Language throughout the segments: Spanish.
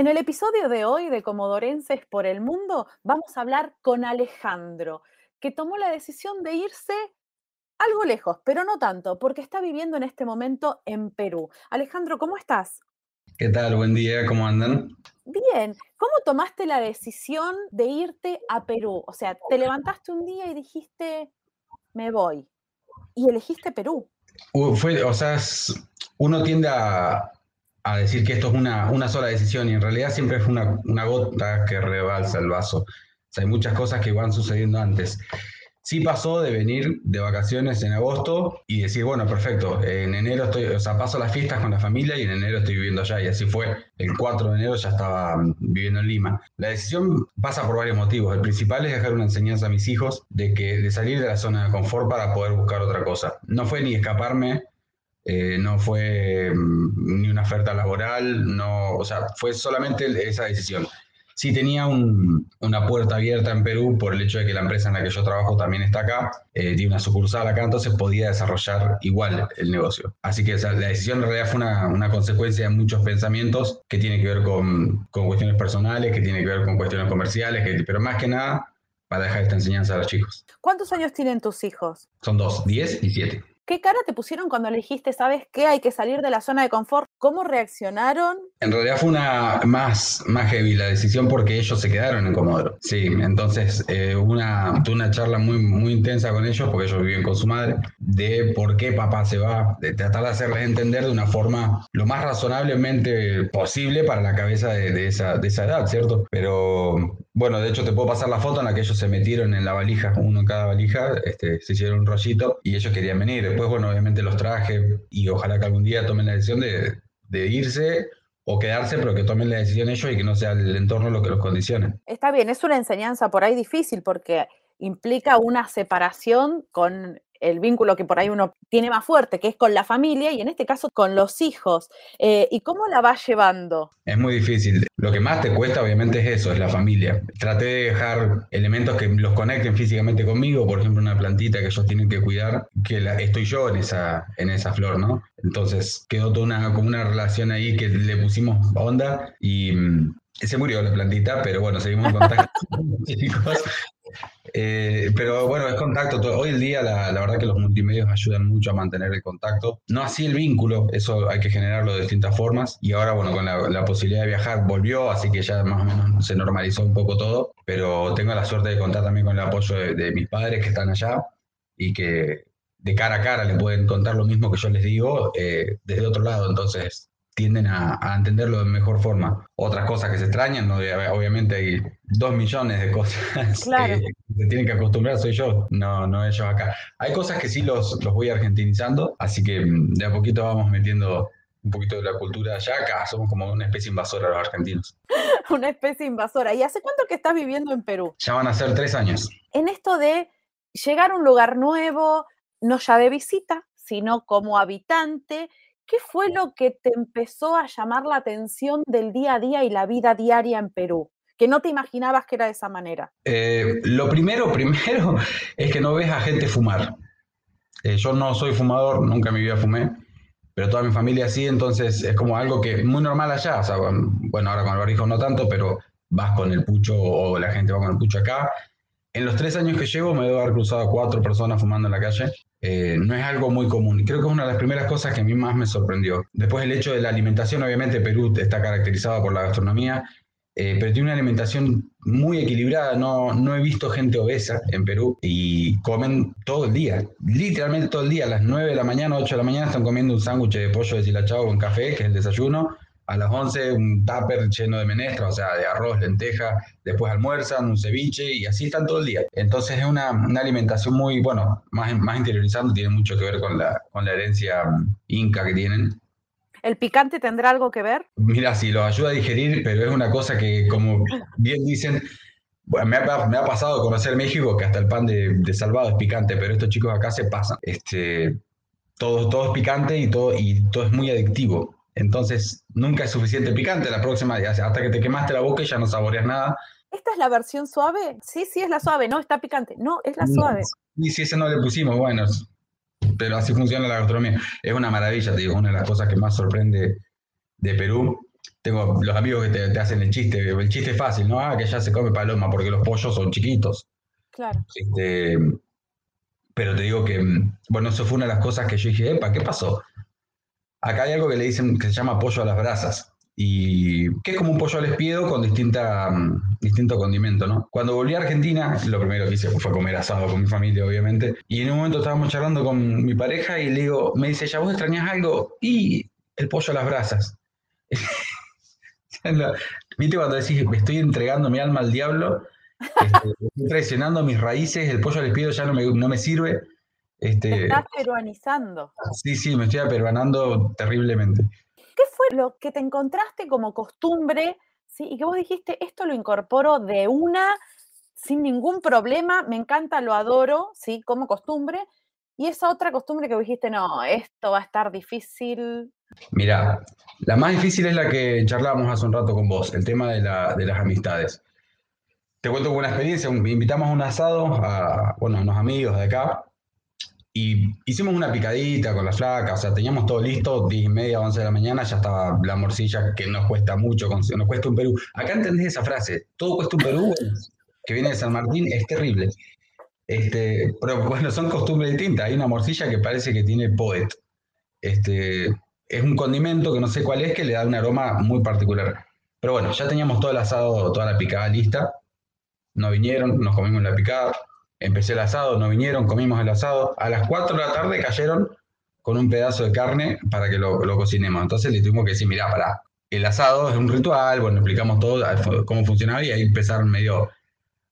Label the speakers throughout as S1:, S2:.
S1: En el episodio de hoy de Comodorenses por el Mundo vamos a hablar con Alejandro, que tomó la decisión de irse algo lejos, pero no tanto, porque está viviendo en este momento en Perú. Alejandro, ¿cómo estás?
S2: ¿Qué tal? Buen día, ¿cómo andan?
S1: Bien, ¿cómo tomaste la decisión de irte a Perú? O sea, te levantaste un día y dijiste, me voy, y elegiste Perú.
S2: fue, o sea, uno tiende a, a decir que esto es una, una, sola decisión y en realidad siempre es una, una gota que rebalsa el vaso. O sea, hay muchas cosas que van sucediendo antes. Sí pasó de venir de vacaciones en agosto y decir, bueno, perfecto, en enero estoy, o sea, paso las fiestas con la familia y en enero estoy viviendo allá. Y así fue. El 4 de enero ya estaba mm, viviendo en Lima. La decisión pasa por varios motivos. El principal es dejar una enseñanza a mis hijos de que de salir de la zona de confort para poder buscar otra cosa. No fue ni escaparme eh, no fue mm, ni una oferta laboral, no, o sea, fue solamente esa decisión. Sí tenía una puerta abierta en Perú por el hecho de que la empresa en la que yo trabajo también está acá, eh, tiene una sucursal acá, entonces podía desarrollar igual el negocio. Así que la decisión en realidad fue una, una, consecuencia de muchos pensamientos que tiene que ver con, con, cuestiones personales, que tiene que ver con cuestiones comerciales, que, pero más que nada para dejar esta enseñanza a los chicos.
S1: ¿Cuántos años tienen tus hijos?
S2: Son dos, diez y siete.
S1: ¿Qué cara te pusieron cuando le dijiste, sabes qué, hay que salir de la zona de confort? ¿Cómo reaccionaron?
S2: En realidad fue una más, más heavy la decisión porque ellos se quedaron en Comodoro. Sí, entonces eh, una, tuve una charla muy, muy intensa con ellos porque ellos viven con su madre de por qué papá se va, de tratar de hacerles entender de una forma lo más razonablemente posible para la cabeza de, esa, de esa edad, ¿cierto? Pero bueno, de hecho te puedo pasar la foto en la que ellos se metieron en la valija, uno en cada valija, este, se hicieron un rollito y ellos querían venir. Después, bueno, obviamente los traje y ojalá que algún día tomen la decisión de, de irse o quedarse, pero que tomen la decisión ellos y que no sea el entorno lo que los condicione.
S1: Está bien, es una enseñanza por ahí difícil porque implica una separación con el vínculo que por ahí uno tiene más fuerte, que es con la familia y en este caso con los hijos. Eh, ¿Y cómo la vas llevando?
S2: Es muy difícil. Lo que más te cuesta obviamente es eso, es la familia. Traté de dejar elementos que los conecten físicamente conmigo, por ejemplo una plantita que ellos tienen que cuidar, que la, estoy yo en esa, en esa flor, ¿no? Entonces quedó toda una, como una relación ahí que le pusimos onda y mm, se murió la plantita, pero bueno, seguimos en contacto chicos. Eh, pero bueno, es contacto. Hoy en día la, verdad que los multimedios ayudan mucho a mantener el contacto. No así el vínculo, eso hay que generarlo de distintas formas. Y ahora, bueno, con la, posibilidad de viajar volvió, así que ya más o menos se normalizó un poco todo. Pero tengo la suerte de contar también con el apoyo de, mis padres que están allá y que de cara a cara le pueden contar lo mismo que yo les digo eh, desde otro lado. Entonces, tienden a, entenderlo de mejor forma. Otras cosas que se extrañan, obviamente hay dos millones de cosas que se tienen que acostumbrar, soy yo, no, no ellos acá. Hay cosas que sí los, los voy argentinizando, así que mm, de a poquito vamos metiendo un poquito de la cultura allá, acá somos como una especie invasora los argentinos.
S1: una especie invasora. ¿Y hace cuánto que estás viviendo en Perú?
S2: Ya van a ser tres años.
S1: En esto de llegar a un lugar nuevo, no ya de visita, sino como habitante, ¿Qué fue lo que te empezó a llamar la atención del día a día y la vida diaria en Perú? Que no te imaginabas que era de esa manera.
S2: Eh, lo primero, primero, es que no ves a gente fumar. Eh, yo no soy fumador, nunca en mi vida fumé, pero toda mi familia sí, entonces es como algo que muy normal allá. Bueno, ahora con el barrijo no tanto, pero vas con el pucho o la gente va con el pucho acá. En los tres años que llevo me debo haber cruzado a cuatro personas fumando en la calle. Eh, no es algo muy común. Creo que es una de las primeras cosas que a mí más me sorprendió. Después el hecho de la alimentación, obviamente Perú está caracterizado por la gastronomía, eh, pero tiene una alimentación muy equilibrada. No, no he visto gente obesa en Perú y comen todo el día, literalmente todo el día. A las 9 de la mañana, 8 de la mañana están comiendo un sándwich de pollo deshilachado con café, que es el desayuno a las 11 un tupper lleno de menestra, o sea, de arroz, lenteja, después almuerzan, un ceviche y así están todo el día. Entonces es una, una alimentación muy, bueno, más, más interiorizando, tiene mucho que ver con la, con la herencia mm, inca que tienen.
S1: ¿El picante tendrá algo que ver?
S2: Mira, sí, lo ayuda a digerir, pero es una cosa que, como bien dicen, me, ha, pasado conocer México que hasta el pan de, salvado es picante, pero estos chicos acá se pasan. Este, todo, todo es picante y todo, y todo es muy adictivo. Entonces, nunca es suficiente picante. La próxima, hasta que te quemaste la boca y ya no saboreas nada.
S1: ¿Esta es la versión suave? Sí, sí, es la suave, no, está picante. No, es la suave.
S2: Y si ese no le pusimos, bueno, pero así funciona la gastronomía. Es una maravilla, te digo, una de las cosas que más sorprende de Perú. Tengo los amigos que te, hacen el chiste, el chiste es fácil, ¿no? Ah, que ya se come paloma porque los pollos son chiquitos.
S1: Claro.
S2: Este, pero te digo que, bueno, eso fue una de las cosas que yo dije, epa, ¿qué pasó? Acá hay algo que le dicen que se llama pollo a las brasas y que es como un pollo al espiedo con distinta, mm, distinto condimento, ¿no? Cuando volví a Argentina, lo primero que hice fue comer asado con mi familia, obviamente, y en un momento estábamos charlando con mi pareja y le digo, me dice, ¿ya vos extrañas algo? Y el pollo a las brasas. ¿Viste cuando decís, me estoy entregando mi alma al diablo? Este, estoy traicionando mis raíces, el pollo al espiedo ya no me, no me sirve.
S1: Este, estás peruanizando.
S2: Sí, sí, me estoy aperuanando terriblemente.
S1: ¿Qué fue lo que te encontraste como costumbre? ¿sí? Y que vos dijiste, esto lo incorporo de una, sin ningún problema, me encanta, lo adoro, ¿sí? Como costumbre. Y esa otra costumbre que dijiste, no, esto va a estar difícil.
S2: Mira, la más difícil es la que charlábamos hace un rato con vos, el tema de, la, de las amistades. Te cuento una experiencia, invitamos a un asado a, bueno, a unos amigos de acá, y hicimos una picadita con la flaca, o sea, teníamos todo listo, 10 y media, 11 de la mañana, ya estaba la morcilla que nos cuesta mucho, nos cuesta un Perú. Acá entendés esa frase, todo cuesta un Perú, que viene de San Martín, es terrible. Este, pero bueno, son costumbres distintas. Hay una morcilla que parece que tiene poet. Este, es un condimento que no sé cuál es, que le da un aroma muy particular. Pero bueno, ya teníamos todo el asado, toda la picada lista. No vinieron, nos comimos la picada Empecé el asado, no vinieron, comimos el asado. A las 4 de la tarde cayeron con un pedazo de carne para que lo, cocinemos. Entonces le tuvimos que decir, mira, para, el asado es un ritual, bueno, explicamos todo, cómo funcionaba y ahí empezaron medio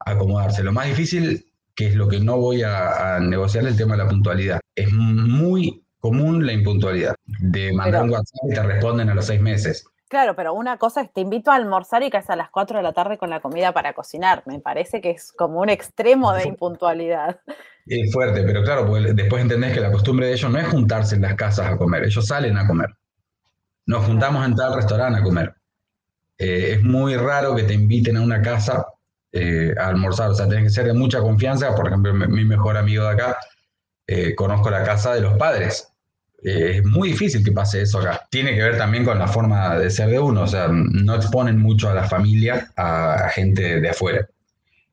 S2: a acomodarse. Lo más difícil, que es lo que no voy a, negociar, es el tema de la puntualidad. Es muy común la impuntualidad. De mandar un WhatsApp y te responden a los seis meses.
S1: Claro, pero una cosa es te invito a almorzar y es a las 4 de la tarde con la comida para cocinar. Me parece que es como un extremo de impuntualidad.
S2: Es fuerte, pero claro, porque después entendés que la costumbre de ellos no es juntarse en las casas a comer, ellos salen a comer. Nos juntamos en tal restaurante a comer. Eh, es muy raro que te inviten a una casa eh, a almorzar, o sea, tenés que ser de mucha confianza. Por ejemplo, mi mejor amigo de acá, eh, conozco la casa de los padres eh, es muy difícil que pase eso acá. Tiene que ver también con la forma de ser de uno, o sea, no exponen mucho a la familia a, gente de afuera.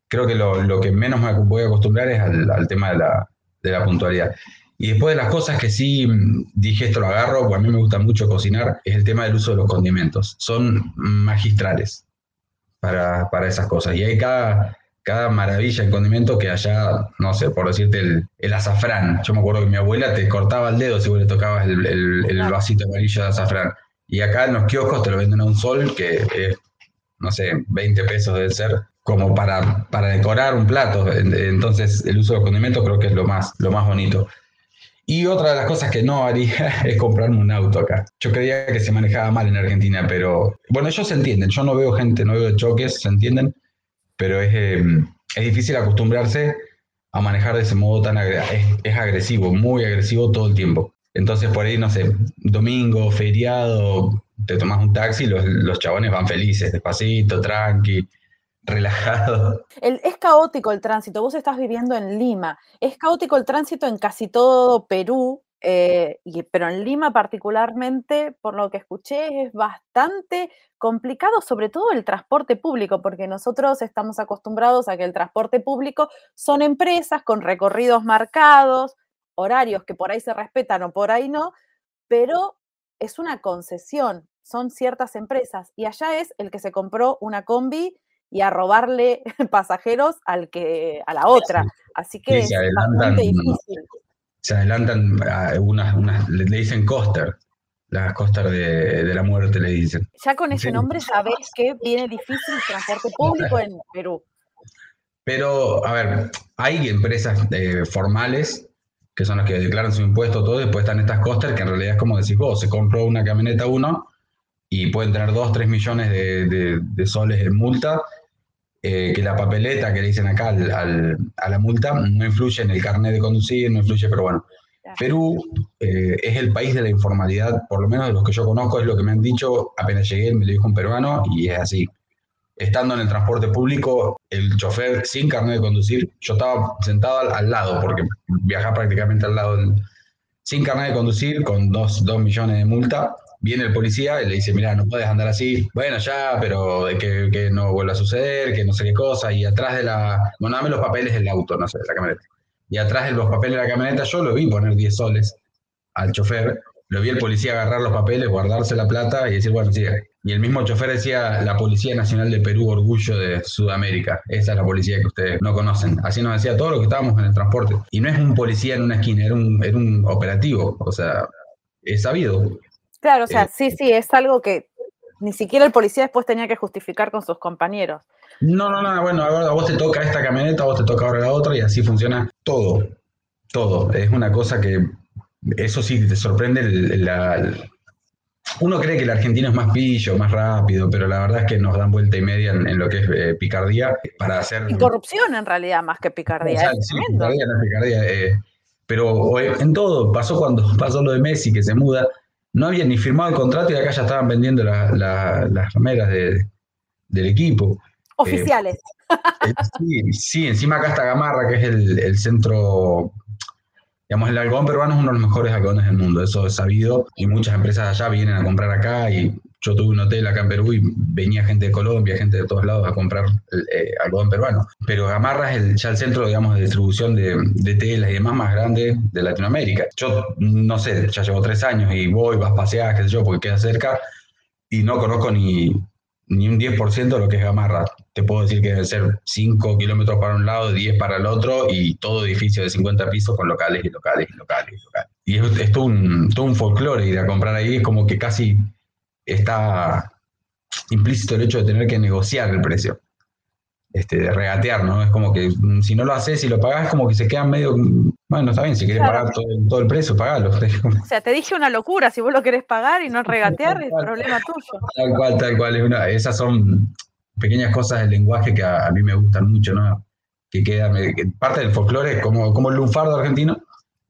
S2: Creo que lo, que menos me voy a acostumbrar es al, tema de la, de la, puntualidad. Y después de las cosas que sí mm, dije, esto lo agarro, porque a mí me gusta mucho cocinar, es el tema del uso de los condimentos. Son magistrales para, para esas cosas. Y hay cada, cada maravilla en condimento que allá, no sé, por decirte, el, azafrán. Yo me acuerdo que mi abuela te cortaba el dedo si vos le tocabas el, vasito amarillo de azafrán. Y acá en los kioscos te lo venden a un sol, que es, no sé, 20 pesos debe ser, como para, para decorar un plato. Entonces, el uso de los condimentos creo que es lo más, lo más bonito. Y otra de las cosas que no haría es comprarme un auto acá. Yo creía que se manejaba mal en Argentina, pero bueno, ellos se entienden. Yo no veo gente, no veo choques, se entienden pero es, em, es difícil acostumbrarse a manejar de ese modo tan agresivo. Es, agresivo, muy agresivo todo el tiempo. Entonces por ahí, no sé, domingo, feriado, te tomas un taxi y los, los chabones van felices, despacito, tranqui, relajado.
S1: es caótico el tránsito, vos estás viviendo en Lima, es caótico el tránsito en casi todo Perú, eh, pero en Lima particularmente, por lo que escuché, es bastante complicado, sobre todo el transporte público, porque nosotros estamos acostumbrados a que el transporte público son empresas con recorridos marcados, horarios que por ahí se respetan o por ahí no, pero es una concesión, son ciertas empresas, y allá es el que se compró una combi y a robarle pasajeros al que, a la otra. Así que es bastante difícil
S2: se adelantan a unas, unas le, dicen coaster, las coaster de, la muerte le dicen.
S1: Ya con ese nombre sabes que viene difícil el transporte público en Perú.
S2: Pero, a ver, hay empresas eh, formales que son los que declaran su impuesto, todo, después están estas coster, que en realidad es como decís vos, se compró una camioneta uno y pueden tener 2, 3 millones de, soles en multa, eh, que la papeleta que le dicen acá a la multa no influye en el carnet de conducir, no influye, pero bueno. Perú eh, es el país de la informalidad, por lo menos de los que yo conozco, es lo que me han dicho, apenas llegué, me lo dijo un peruano, y es así. Estando en el transporte público, el chofer sin carnet de conducir, yo estaba sentado al, lado, porque viajaba prácticamente al lado, sin carnet de conducir, con 2 millones de multa, viene el policía y le dice, mira, no puedes andar así, bueno, ya, pero que, que no vuelva a suceder, que no sé qué cosa, y atrás de la, bueno, dame los papeles del auto, no sé, de la camioneta. Y atrás de los papeles de la camioneta yo lo vi poner 10 soles al chofer, lo vi el policía agarrar los papeles, guardarse la plata y decir, bueno, sí. Y el mismo chofer decía, la Policía Nacional de Perú, orgullo de Sudamérica. Esa es la policía que ustedes no conocen. Así nos decía todo lo que estábamos en el transporte. Y no es un policía en una esquina, era un, era un operativo. O sea, es sabido.
S1: Claro, o sea, eh, sí, sí, es algo que ni siquiera el policía después tenía que justificar con sus compañeros.
S2: No, no, no, bueno, a vos te toca esta camioneta, a vos te toca ahora la otra y así funciona todo, todo. Es una cosa que, eso sí, te sorprende. La, uno cree que el argentino es más pillo, más rápido, pero la verdad es que nos dan vuelta y media en, lo que es eh, picardía para hacer...
S1: Y corrupción en realidad, más que picardía.
S2: sí, picardía, no picardía. Eh, pero en todo, pasó cuando pasó lo de Messi, que se muda no habían ni firmado el contrato y acá ya estaban vendiendo las remeras del equipo.
S1: Oficiales.
S2: Eh, sí, sí, encima acá está Gamarra, que es el, centro, digamos, el algodón peruano es uno de los mejores algodones del mundo, eso es sabido, y muchas empresas allá vienen a comprar acá y yo tuve un hotel acá en Perú y venía gente de Colombia, gente de todos lados a comprar eh, algodón peruano. Pero Gamarra es el, ya el centro, digamos, de distribución de, telas y demás más grande de Latinoamérica. Yo, no sé, ya llevo tres años y voy, vas pasear, qué sé yo, porque queda cerca y no conozco ni, ni un 10% de lo que es Gamarra. Te puedo decir que debe ser 5 kilómetros para un lado, 10 para el otro y todo edificio de 50 pisos con locales y locales y locales y locales. Y es, todo, un, todo un folclore ir a comprar ahí, es como que casi está implícito el hecho de tener que negociar el precio, este, de regatear, ¿no? Es como que mm, si no lo haces y lo pagás, como que se quedan medio, bueno, está bien, si quieres pagar todo, el precio, pagalo.
S1: O sea, te dije una locura, si vos lo querés pagar y no regatear, es problema tuyo.
S2: Tal cual, tal cual, esas son pequeñas cosas del lenguaje que a, mí me gustan mucho, ¿no? Que queda, parte del folclore, como, como el lunfardo argentino,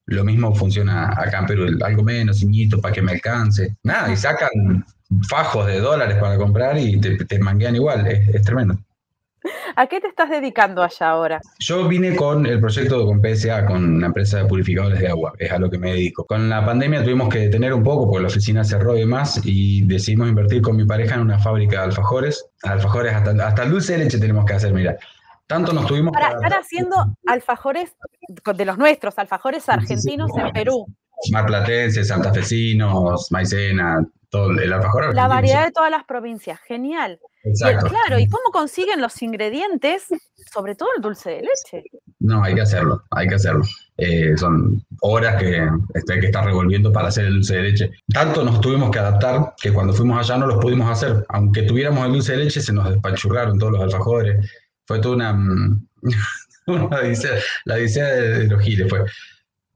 S2: lo mismo funciona acá en Perú, algo menos, ciñito, para que me alcance. Nada, y sacan fajos de dólares para comprar y te, manguean igual, es, tremendo.
S1: ¿A qué te estás dedicando allá ahora?
S2: Yo vine con el proyecto con PSA, con una empresa de purificadores de agua, es a lo que me dedico. Con la pandemia tuvimos que detener un poco porque la oficina cerró y demás y decidimos invertir con mi pareja en una fábrica de alfajores. Alfajores, hasta, hasta el dulce de leche tenemos que hacer, mira. Tanto nos tuvimos
S1: para estar haciendo alfajores de los nuestros, alfajores argentinos en Perú.
S2: Marplatenses, santafesinos, maicena, el alfajor.
S1: La variedad de todas las provincias, genial. Exacto. claro, ¿y cómo consiguen los ingredientes, sobre todo el dulce de leche?
S2: No, hay que hacerlo, hay que hacerlo. Eh, son horas que este, hay que estar revolviendo para hacer el dulce de leche. Tanto nos tuvimos que adaptar que cuando fuimos allá no los pudimos hacer. Aunque tuviéramos el dulce de leche, se nos despachurraron todos los alfajores. Fue toda una, mm, una la odisea de, los giles. Fue.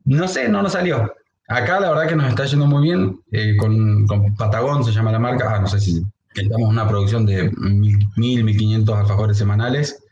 S2: No sé, no nos salió. Acá la verdad que nos está yendo muy bien, eh, con, Patagón se llama la marca, ah, no sé si estamos una producción de 1.000, 1.500 alfajores semanales.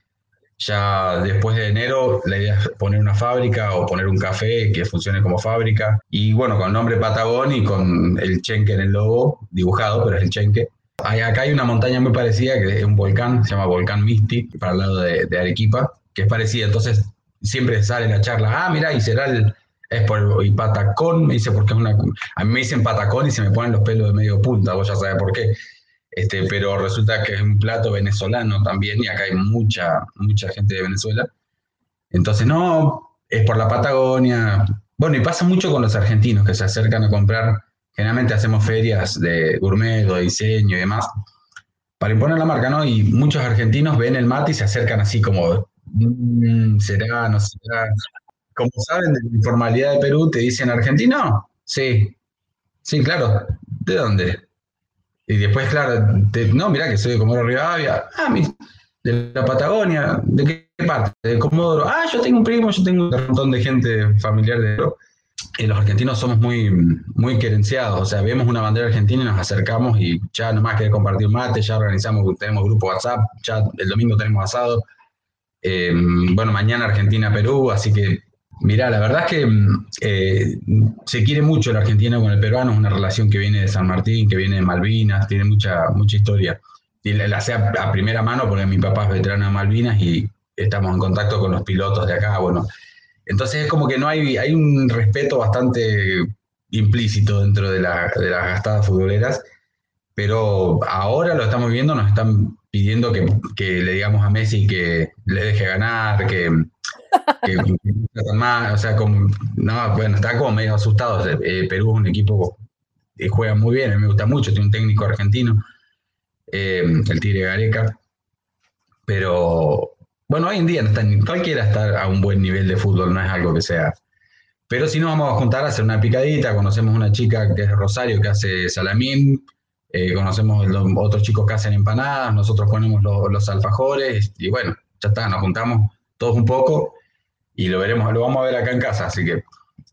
S2: Ya después de enero la idea es poner una fábrica o poner un café que funcione como fábrica. Y bueno, con el nombre Patagón y con el chenque en el logo, dibujado, pero es el chenque. Acá hay una montaña muy parecida que es un volcán, se llama Volcán Misty, para el lado de, Arequipa, que es parecida. Entonces siempre sale la charla, ah, mira, y será el, es por, y patacón, me dice, porque es una. A mí me dicen patacón y se me ponen los pelos de medio punta, vos ya sabés por qué. Este, pero resulta que es un plato venezolano también, y acá hay mucha, mucha gente de Venezuela. Entonces, no, es por la Patagonia. Bueno, y pasa mucho con los argentinos que se acercan a comprar. Generalmente hacemos ferias de gourmet de diseño y demás, para imponer la marca, ¿no? Y muchos argentinos ven el mate y se acercan así como, mm, será, no será como saben de la informalidad de Perú, te dicen argentino. Sí, sí, claro. ¿De dónde? Y después, claro, no, mira que soy de Comoro Rivadavia. Ah, de la Patagonia, ¿de qué parte? De Comodoro. Ah, yo tengo un primo, yo tengo un montón de gente familiar de y los argentinos somos muy, muy querenciados, o sea, vemos una bandera argentina y nos acercamos y ya nomás querés compartir mate, ya organizamos, tenemos grupo WhatsApp, ya el domingo tenemos asado. Eh, bueno, mañana Argentina-Perú, así que, mira, la verdad es que eh, se quiere mucho el argentino con el peruano, es una relación que viene de San Martín, que viene de Malvinas, tiene mucha, mucha historia. Y la sé a, primera mano porque mi papá es veterano de Malvinas y estamos en contacto con los pilotos de acá, bueno. Entonces es como que no hay, hay un respeto bastante implícito dentro de, la, de las gastadas futboleras, pero ahora lo estamos viendo, nos están pidiendo que, que, le digamos a Messi que le deje ganar, que, que, más, o sea, como, no, bueno, está como medio asustado. Eh, Perú es un equipo que juega muy bien, me gusta mucho, tiene un técnico argentino, eh, el Tigre Gareca, pero bueno, hoy en día cualquiera está a un buen nivel de fútbol, no es algo que sea. Pero si nos vamos a juntar a hacer una picadita, conocemos una chica que es Rosario que hace salamín, eh, conocemos los otros chicos que hacen empanadas, nosotros ponemos los, alfajores y bueno, ya está, nos juntamos todos un poco y lo veremos, lo vamos a ver acá en casa, así que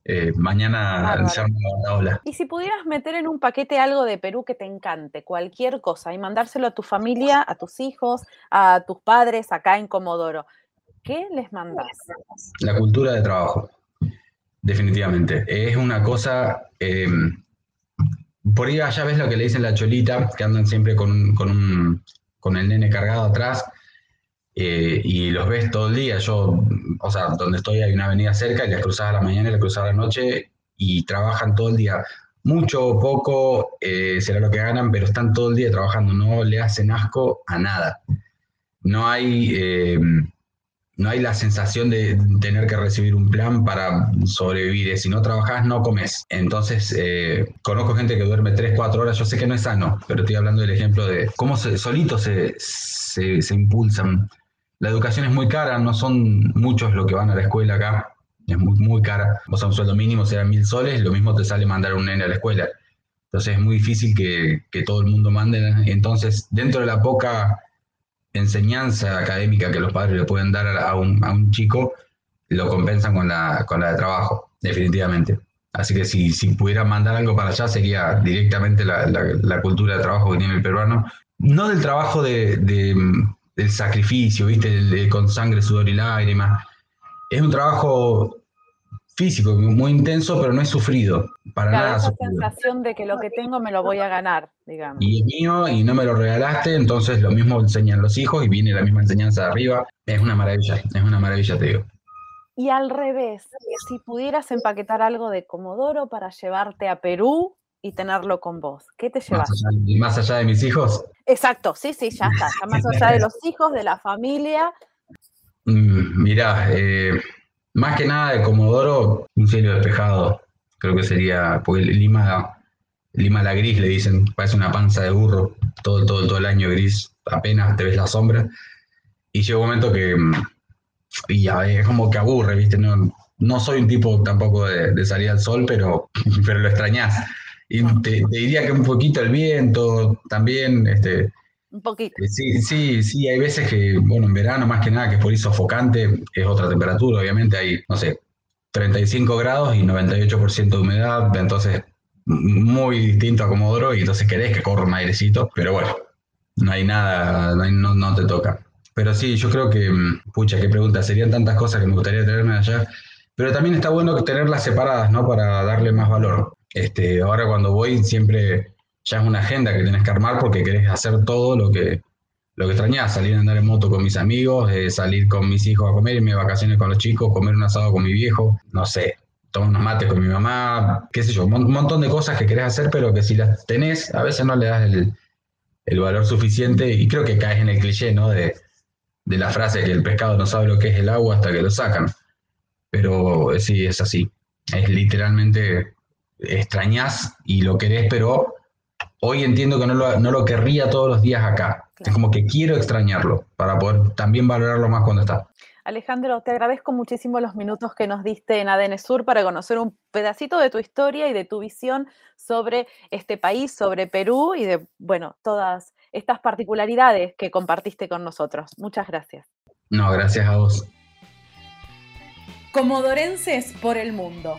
S2: eh, mañana la ola.
S1: Y si pudieras meter en un paquete algo de Perú que te encante, cualquier cosa, y mandárselo a tu familia, a tus hijos, a tus padres acá en Comodoro, ¿qué les mandas?
S2: La cultura de trabajo, definitivamente. Es una cosa... Eh, por ahí allá ves lo que le dicen la cholita, que andan siempre con, con, con el nene cargado atrás, eh, y los ves todo el día. Yo, o sea, donde estoy hay una avenida cerca y les cruzas a la mañana y les cruzas a la noche y trabajan todo el día. Mucho o poco eh, será lo que ganan, pero están todo el día trabajando, no le hacen asco a nada. No hay eh, no hay la sensación de tener que recibir un plan para sobrevivir. Si no trabajas, no comes. Entonces, conozco gente que duerme 3, 4 horas. Yo sé que no es sano, pero estoy hablando del ejemplo de cómo se, solitos se, se, impulsan. La educación es muy cara, no son muchos los que van a la escuela acá. Es muy, muy cara. O sea, un sueldo mínimo será mil soles, lo mismo te sale mandar un nene a la escuela. Entonces es muy difícil que, que todo el mundo mande. Entonces, dentro de la poca enseñanza académica que los padres le pueden dar a un, chico, lo compensan con la, con la de trabajo, definitivamente. Así que si, si pudiera mandar algo para allá sería directamente la, cultura de trabajo que tiene el peruano. No del trabajo de, del sacrificio, ¿viste? con sangre, sudor y lágrimas. Es un trabajo físico, muy intenso, pero no es sufrido. Para nada.
S1: Esa sensación de que lo que tengo me lo voy a ganar, digamos.
S2: Y es mío y no me lo regalaste, entonces lo mismo enseñan los hijos y viene la misma enseñanza de arriba. Es una maravilla, es una maravilla, te digo.
S1: Y al revés, si pudieras empaquetar algo de Comodoro para llevarte a Perú y tenerlo con vos, ¿qué te llevas?
S2: Más allá, de mis hijos?
S1: Exacto, sí, sí, ya está. más allá de los hijos, de la familia.
S2: Mm, mirá, eh, más que nada de Comodoro, un cielo despejado. Creo que sería, porque Lima, Lima la gris le dicen, parece una panza de burro, todo, todo, todo el año gris, apenas te ves la sombra. Y llega un momento que mm, y ya, es como que aburre, ¿viste? No, no soy un tipo tampoco de, salir al sol, pero, pero lo extrañas. Y te, te, diría que un poquito el viento también, este,
S1: un poquito.
S2: Eh, sí, sí, sí, hay veces que, bueno, en verano más que nada, que es por ahí sofocante, es otra temperatura, obviamente hay, no sé, 35 grados y 98% de humedad, entonces muy distinto a Comodoro y entonces querés que corra un airecito, pero bueno, no hay nada, no, no, te toca. Pero sí, yo creo que, mm, pucha, qué pregunta, serían tantas cosas que me gustaría tenerme allá, pero también está bueno tenerlas separadas, ¿no? Para darle más valor. Este, ahora cuando voy siempre ya es una agenda que tienes que armar porque querés hacer todo lo que, lo que extrañás, salir a andar en moto con mis amigos, eh, salir con mis hijos a comer, irme de vacaciones con los chicos, comer un asado con mi viejo, no sé, tomar unos mates con mi mamá, qué sé yo, un montón de cosas que querés hacer, pero que si las tenés, a veces no le das el, valor suficiente y creo que caes en el cliché, ¿no? De, de la frase que el pescado no sabe lo que es el agua hasta que lo sacan. Pero eh, sí, es así. Es literalmente extrañás y lo querés, pero hoy entiendo que no lo, no lo querría todos los días acá. Es como que quiero extrañarlo para poder también valorarlo más cuando está.
S1: Alejandro, te agradezco muchísimo los minutos que nos diste en ADN Sur para conocer un pedacito de tu historia y de tu visión sobre este país, sobre Perú y de, bueno, todas estas particularidades que compartiste con nosotros. Muchas gracias.
S2: No, gracias a vos.
S1: Comodorenses por el Mundo,